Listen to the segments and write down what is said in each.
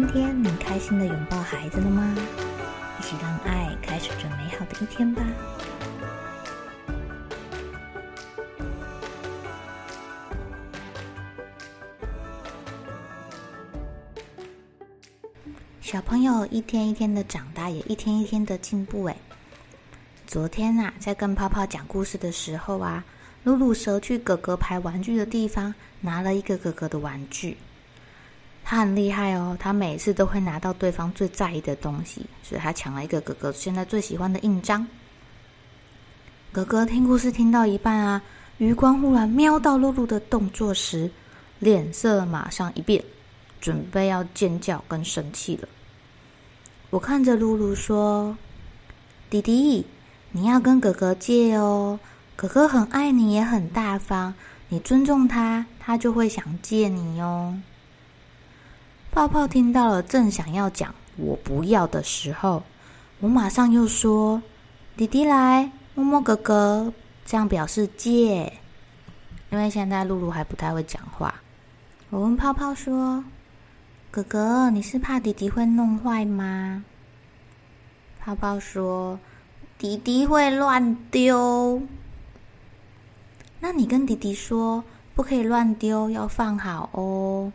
今天你开心的拥抱孩子了吗？一起让爱开始这美好的一天吧。小朋友一天一天的长大，也一天一天的进步。哎，昨天啊，在跟泡泡讲故事的时候啊，露露蛇去哥哥排玩具的地方，拿了一个哥哥的玩具。他很厉害哦，他每次都会拿到对方最在意的东西，所以他抢了一个哥哥现在最喜欢的印章。哥哥听故事听到一半啊，余光忽然瞄到露露的动作时，脸色马上一变，准备要尖叫跟生气了。我看着露露说：“弟弟，你要跟哥哥借哦，哥哥很爱你，也很大方，你尊重他，他就会想借你哦。”泡泡听到了，正想要讲“我不要”的时候，我马上又说：“弟弟来摸摸哥哥，这样表示借。”因为现在露露还不太会讲话，我问泡泡说：“哥哥，你是怕弟弟会弄坏吗？”泡泡说：“弟弟会乱丢。”那你跟弟弟说，不可以乱丢，要放好哦。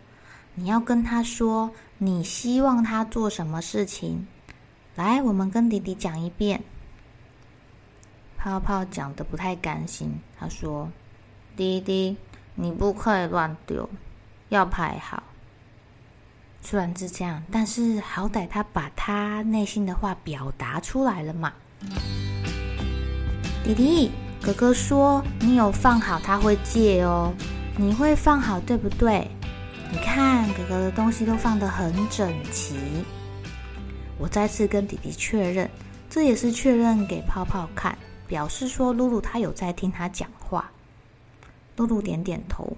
你要跟他说，你希望他做什么事情？来，我们跟弟弟讲一遍。泡泡讲的不太甘心，他说：“弟弟，你不可以乱丢，要排好。”虽然是这样，但是好歹他把他内心的话表达出来了嘛。弟弟，哥哥说你有放好，他会借哦。你会放好，对不对？你看，哥哥的东西都放得很整齐。我再次跟弟弟确认，这也是确认给泡泡看，表示说露露他有在听他讲话。露露点点头，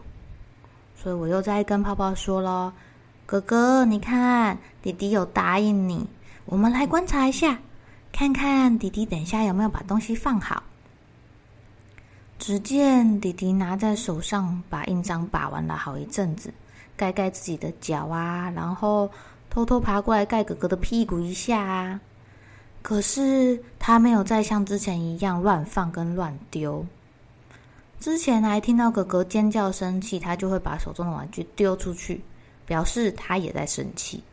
所以我又在跟泡泡说咯：“哥哥，你看，弟弟有答应你，我们来观察一下，看看弟弟等下有没有把东西放好。”只见弟弟拿在手上，把印章把玩了好一阵子。盖盖自己的脚啊，然后偷偷爬过来盖哥哥的屁股一下啊。可是他没有再像之前一样乱放跟乱丢。之前还听到哥哥尖叫生气，他就会把手中的玩具丢出去，表示他也在生气。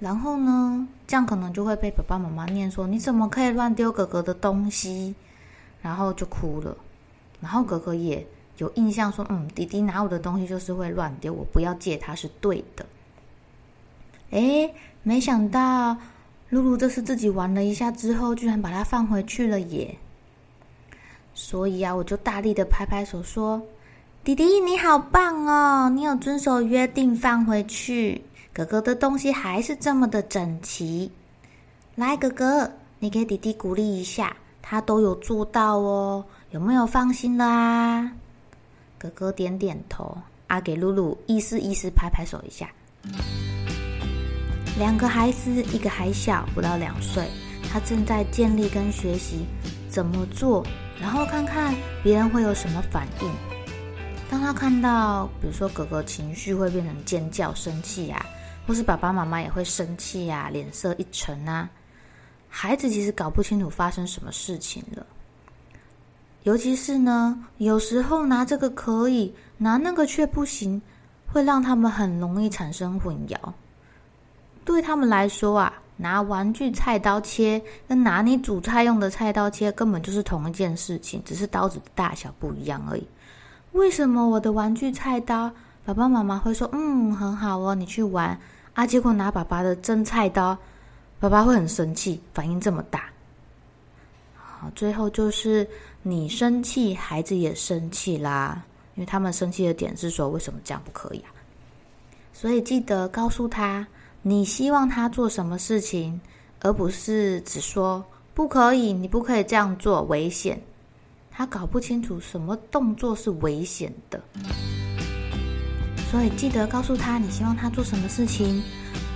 然后呢，这样可能就会被爸爸妈妈念说：“你怎么可以乱丢哥哥的东西？”然后就哭了。然后哥哥也。有印象说，嗯，弟弟拿我的东西就是会乱丢，我不要借他是对的。哎，没想到露露这次自己玩了一下之后，居然把它放回去了耶！所以啊，我就大力的拍拍手说：“弟弟你好棒哦，你有遵守约定放回去，哥哥的东西还是这么的整齐。来，哥哥，你给弟弟鼓励一下，他都有做到哦，有没有放心了啊？”哥哥点点头，阿给露露意思意思，拍拍手一下。两个孩子，一个还小，不到两岁，他正在建立跟学习怎么做，然后看看别人会有什么反应。当他看到，比如说哥哥情绪会变成尖叫、生气啊，或是爸爸妈妈也会生气啊，脸色一沉啊，孩子其实搞不清楚发生什么事情了。尤其是呢，有时候拿这个可以，拿那个却不行，会让他们很容易产生混淆。对他们来说啊，拿玩具菜刀切跟拿你煮菜用的菜刀切根本就是同一件事情，只是刀子的大小不一样而已。为什么我的玩具菜刀，爸爸妈妈会说嗯很好哦，你去玩啊？结果拿爸爸的真菜刀，爸爸会很生气，反应这么大。好，最后就是你生气，孩子也生气啦。因为他们生气的点是说，为什么这样不可以啊？所以记得告诉他，你希望他做什么事情，而不是只说不可以，你不可以这样做，危险。他搞不清楚什么动作是危险的，所以记得告诉他你希望他做什么事情，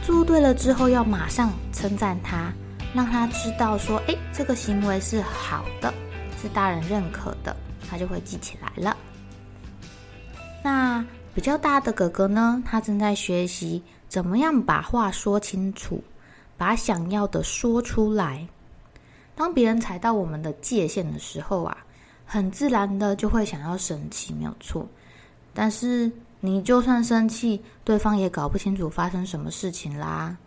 做对了之后要马上称赞他，让他知道说，哎，这个行为是好的，是大人认可的，他就会记起来了。那比较大的哥哥呢，他正在学习怎么样把话说清楚，把想要的说出来。当别人踩到我们的界限的时候啊。很自然的就会想要生气，没有错。但是你就算生气，对方也搞不清楚发生什么事情啦。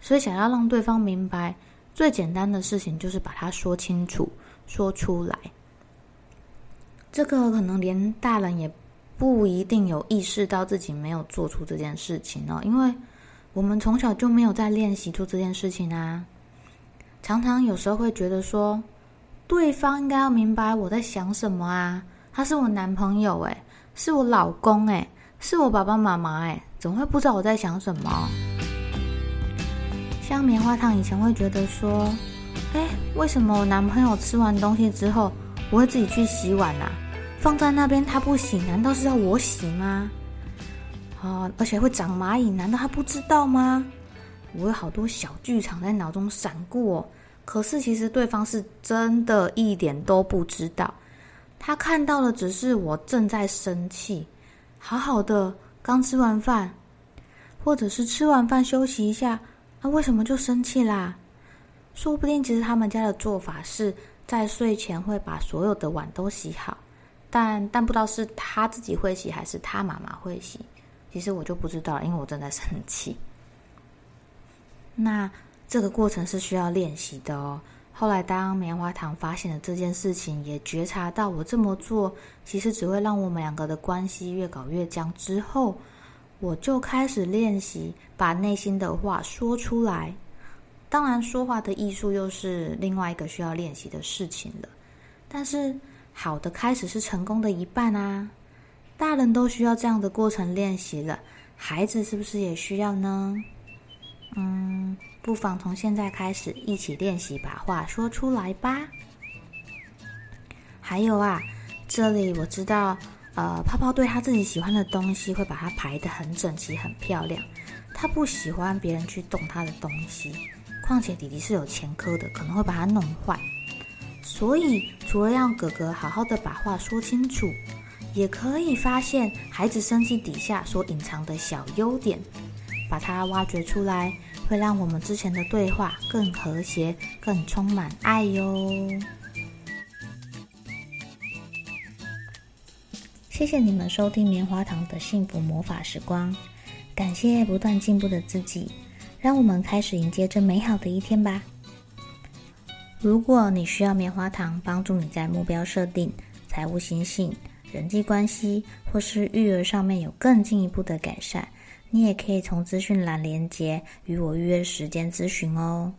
所以想要让对方明白，最简单的事情就是把它说清楚、说出来。这个可能连大人也不一定有意识到自己没有做出这件事情哦，因为我们从小就没有在练习做这件事情啊。常常有时候会觉得说。对方应该要明白我在想什么啊！他是我男朋友哎，是我老公哎，是我爸爸妈妈哎，怎么会不知道我在想什么？像棉花糖以前会觉得说，哎，为什么我男朋友吃完东西之后，我会自己去洗碗啊？放在那边他不洗，难道是要我洗吗？啊，而且会长蚂蚁，难道他不知道吗？我有好多小剧场在脑中闪过。可是，其实对方是真的一点都不知道，他看到的只是我正在生气，好好的刚吃完饭，或者是吃完饭休息一下，那为什么就生气啦？说不定其实他们家的做法是在睡前会把所有的碗都洗好，但但不知道是他自己会洗还是他妈妈会洗，其实我就不知道，因为我正在生气。那。这个过程是需要练习的哦。后来，当棉花糖发现了这件事情，也觉察到我这么做其实只会让我们两个的关系越搞越僵。之后，我就开始练习把内心的话说出来。当然，说话的艺术又是另外一个需要练习的事情了。但是，好的开始是成功的一半啊！大人都需要这样的过程练习了，孩子是不是也需要呢？嗯。不妨从现在开始一起练习把话说出来吧。还有啊，这里我知道，呃，泡泡对他自己喜欢的东西会把它排得很整齐、很漂亮。他不喜欢别人去动他的东西，况且弟弟是有前科的，可能会把他弄坏。所以，除了让哥哥好好的把话说清楚，也可以发现孩子生气底下所隐藏的小优点，把它挖掘出来。会让我们之前的对话更和谐、更充满爱哟。谢谢你们收听棉花糖的幸福魔法时光，感谢不断进步的自己，让我们开始迎接这美好的一天吧。如果你需要棉花糖帮助你在目标设定、财务心性、人际关系或是育儿上面有更进一步的改善。你也可以从资讯栏连接与我预约时间咨询哦。